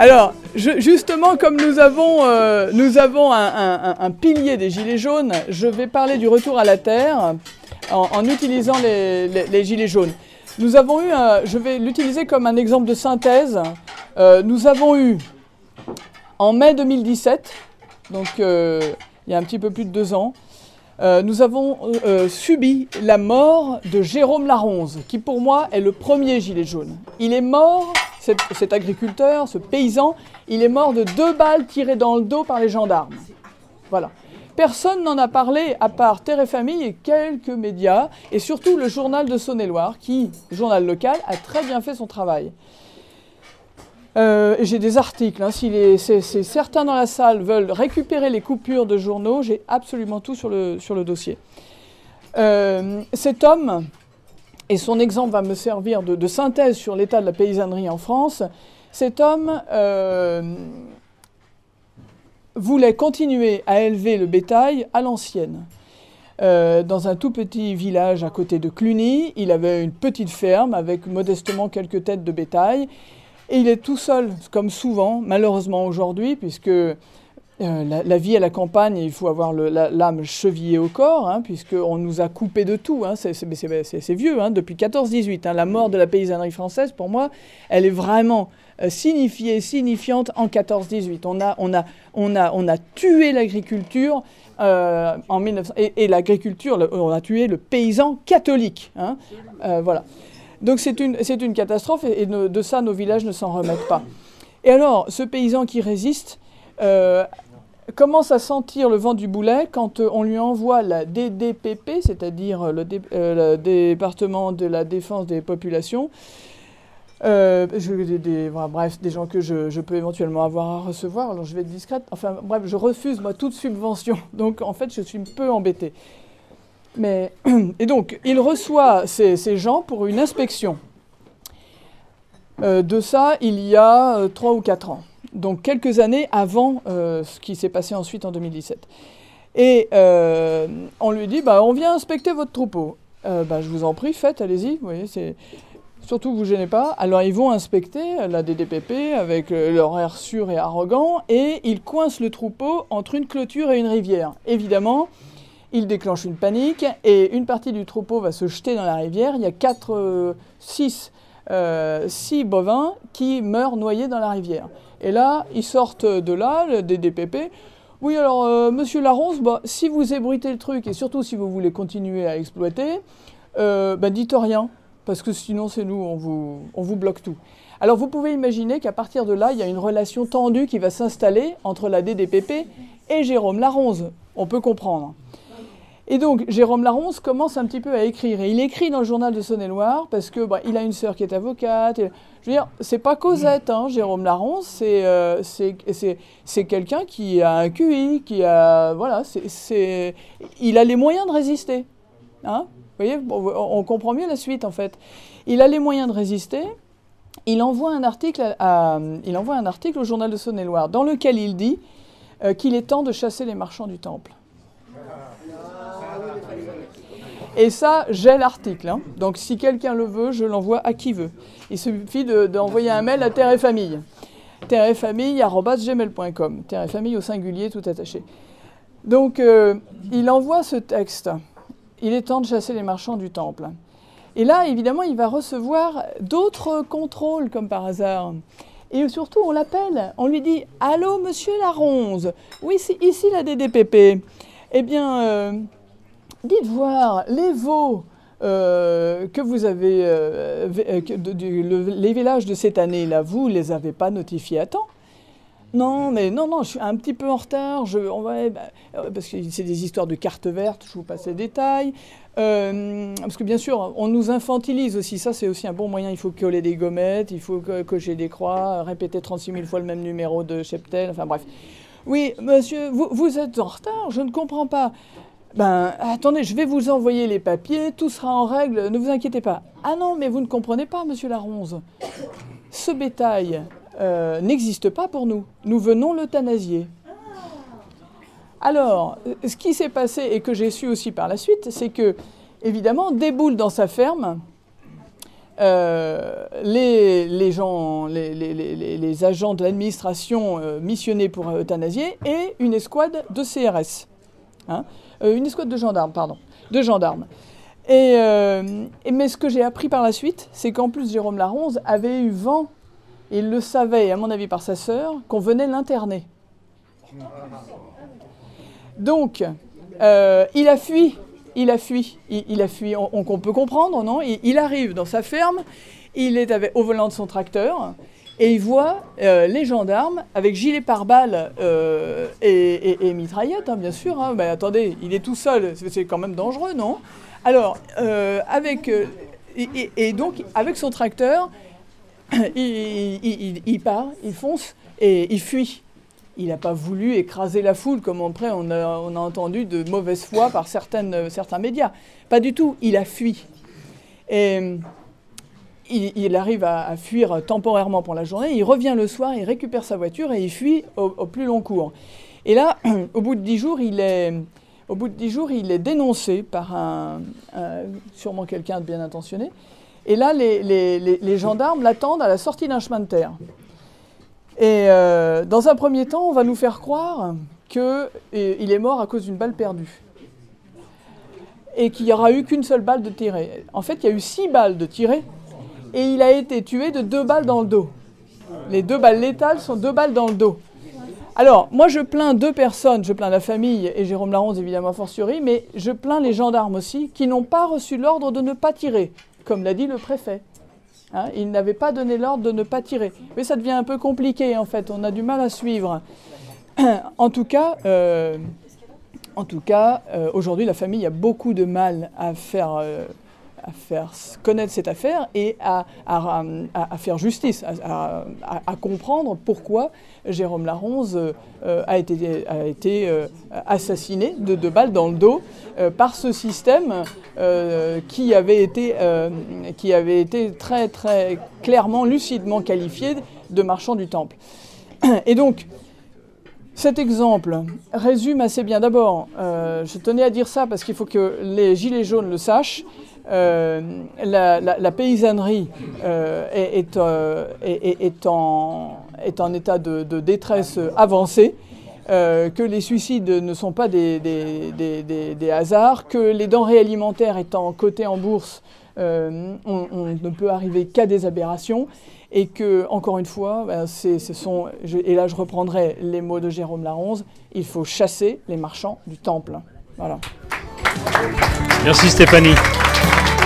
Alors, justement, comme nous avons, euh, nous avons un, pilier des Gilets jaunes, je vais parler du retour à la Terre en, utilisant les, Gilets jaunes. Nous avons eu, je vais l'utiliser comme un exemple de synthèse, euh, nous avons eu en mai 2017, donc euh, il y a un petit peu plus de deux ans, nous avons subi la mort de Jérôme Laronze, qui pour moi est le premier gilet jaune. Il est mort cet, agriculteur, ce paysan, il est mort de deux balles tirées dans le dos par les gendarmes. Voilà. Personne n'en a parlé à part Terre et Famille et quelques médias, et surtout le journal de Saône-et-Loire, qui, journal local, a très bien fait son travail. Euh, j'ai des articles. Hein. si certains dans la salle veulent récupérer les coupures de journaux, j'ai absolument tout sur le, sur le dossier. Euh, cet homme, et son exemple va me servir de, synthèse sur l'état de la paysannerie en France, cet homme euh, voulait continuer à élever le bétail à l'ancienne. Euh, dans un tout petit village à côté de Cluny, il avait une petite ferme avec modestement quelques têtes de bétail. Et il est tout seul, comme souvent, malheureusement aujourd'hui, puisque euh, la, vie à la campagne, il faut avoir l'âme chevillée au corps, hein, puisqu'on nous a coupé de tout. Hein, c'est vieux, hein, depuis 14-18. Hein, la mort de la paysannerie française, pour moi, elle est vraiment euh, signifiée, signifiante en 14-18. On a, tué l'agriculture euh, en 1900, et, l'agriculture, on a tué le paysan catholique. voilà. Donc c'est une catastrophe et, de, ça, nos villages ne s'en remettent pas. Et alors, ce paysan qui résiste, commence à sentir le vent du boulet quand euh, on lui envoie la DDPP, c'est-à-dire le, euh, département de la défense des populations. Euh, bref, des gens que je, peux éventuellement avoir à recevoir, alors je vais être discrète. Enfin, bref, je refuse, moi, toute subvention. Donc, en fait, je suis un peu embêtée. Mais, et donc, il reçoit ces gens pour une inspection. de ça, il y a trois ou quatre ans donc quelques années avant euh, ce qui s'est passé ensuite en 2017. Et euh, on lui dit, bah, on vient inspecter votre troupeau. Euh, bah, je vous en prie, faites, allez-y. Vous voyez, c'est surtout vous gênez pas. Alors ils vont inspecter la DDPP avec leur air sûr et arrogant, et ils coincent le troupeau entre une clôture et une rivière. Évidemment, ils déclenchent une panique et une partie du troupeau va se jeter dans la rivière. Il y a 4, 6 six bovins qui meurent noyés dans la rivière. Et là, ils sortent de là, des DPP. Oui, alors, euh, monsieur Laronce, bah, si vous ébruitez le truc, et surtout si vous voulez continuer à exploiter, euh, bah, dites rien, parce que sinon, c'est nous, on vous, on vous bloque tout. Alors, vous pouvez imaginer qu'à partir de là, il y a une relation tendue qui va s'installer entre la DDPP et Jérôme Laronze. On peut comprendre. Et donc, Jérôme Laronce commence un petit peu à écrire. Et il écrit dans le journal de Saône-et-Loire parce que bah, il a une sœur qui est avocate. je veux dire, c'est pas Cosette, hein, Jérôme Laronce, euh, c'est quelqu'un qui a un QI, qui a. Voilà, c'est il a les moyens de résister. Hein Vous voyez, on comprend mieux la suite en fait. Il a les moyens de résister. Il envoie un article, à, il envoie un article au journal de Saône-et-Loire dans lequel il dit euh, qu'il est temps de chasser les marchands du temple. Et ça, j'ai l'article. Hein. Donc si quelqu'un le veut, je l'envoie à qui veut. Il suffit d'envoyer un mail à Terre et Famille. Terre et Famille. Terre et Famille au singulier, tout attaché. Donc euh, il envoie ce texte. Il est temps de chasser les marchands du temple. Et là, évidemment, il va recevoir d'autres contrôles, comme par hasard. Et surtout, on l'appelle. On lui dit Allô, monsieur Laronze Oui, ici la DDPP. Eh bien, euh, dites voir les veaux euh, que vous avez, euh, euh, les villages de cette année-là, vous ne les avez pas notifiés à temps non, mais non, non, je suis un petit peu en retard. On va, bah, parce que c'est des histoires de cartes vertes, je vous passe les détails. parce que bien sûr, on nous infantilise aussi. Ça, c'est aussi un bon moyen. Il faut coller des gommettes, il faut cocher des croix, répéter 36 000 fois le même numéro de cheptel. Enfin bref. Oui, monsieur, vous êtes en retard, je ne comprends pas. Ben, attendez, je vais vous envoyer les papiers, tout sera en règle, ne vous inquiétez pas. Ah non, mais vous ne comprenez pas, monsieur Laronze. Ce bétail euh, n'existe pas pour nous. Nous venons l'euthanasier. Alors, ce qui s'est passé et que j'ai su aussi par la suite, c'est que, évidemment, déboule dans sa ferme les, gens, les, agents de l'administration missionnés pour euthanasier et une escouade de CRS. Hein. une escouade de gendarmes, pardon, de gendarmes. Et, mais ce que j'ai appris par la suite, c'est qu'en plus Jérôme Laronze avait eu vent, il le savait, à mon avis par sa sœur, qu'on venait l'interner. Donc, euh, il a fui, il a fui, il, a fui, on, peut comprendre, non? Il, arrive dans sa ferme, il est au volant de son tracteur, et il voit euh, les gendarmes avec gilet pare-balles euh, et, mitraillette, hein, bien sûr. Hein. attendez, il est tout seul, c'est quand même dangereux, non? Alors, avec, et, donc, avec son tracteur, il part, il fonce et il fuit il n'a pas voulu écraser la foule, comme après on a, entendu de mauvaise foi par certains médias. Pas du tout, il a fui. Et il, arrive à, fuir temporairement pour la journée, il revient le soir, il récupère sa voiture et il fuit au, plus long cours. Et là, au bout de dix jours, il est, au bout de dix jours, il est dénoncé par un, sûrement quelqu'un de bien intentionné. Et là, les, gendarmes l'attendent à la sortie d'un chemin de terre. Et euh, dans un premier temps, on va nous faire croire qu'il est mort à cause d'une balle perdue. Et qu'il n'y aura eu qu'une seule balle de tirée. En fait, il y a eu six balles de tirées et il a été tué de deux balles dans le dos. Les deux balles létales sont deux balles dans le dos. Alors, moi, je plains deux personnes. Je plains la famille et Jérôme Laronze, évidemment, fortiori, mais je plains les gendarmes aussi qui n'ont pas reçu l'ordre de ne pas tirer, comme l'a dit le préfet. Hein, il n'avait pas donné l'ordre de ne pas tirer. Mais ça devient un peu compliqué en fait, on a du mal à suivre. en tout cas, euh, cas euh, aujourd'hui la famille a beaucoup de mal à faire euh, à faire connaître cette affaire et à, faire justice, à, comprendre pourquoi Jérôme Laronze euh, a été, a été euh, assassiné de deux balles dans le dos euh, par ce système qui, avait été, qui avait été très très clairement, lucidement qualifié de marchand du temple. Et donc, cet exemple résume assez bien. D'abord, je tenais à dire ça parce qu'il faut que les Gilets jaunes le sachent. Euh, la, paysannerie euh, euh, est, en, état de, détresse avancée. que les suicides ne sont pas des, hasards, que les denrées alimentaires étant cotées en bourse, on, ne peut arriver qu'à des aberrations, et que, encore une fois, ben, et là je reprendrai les mots de Jérôme Laronze, il faut chasser les marchands du temple. Merci Stéphanie. Thank you.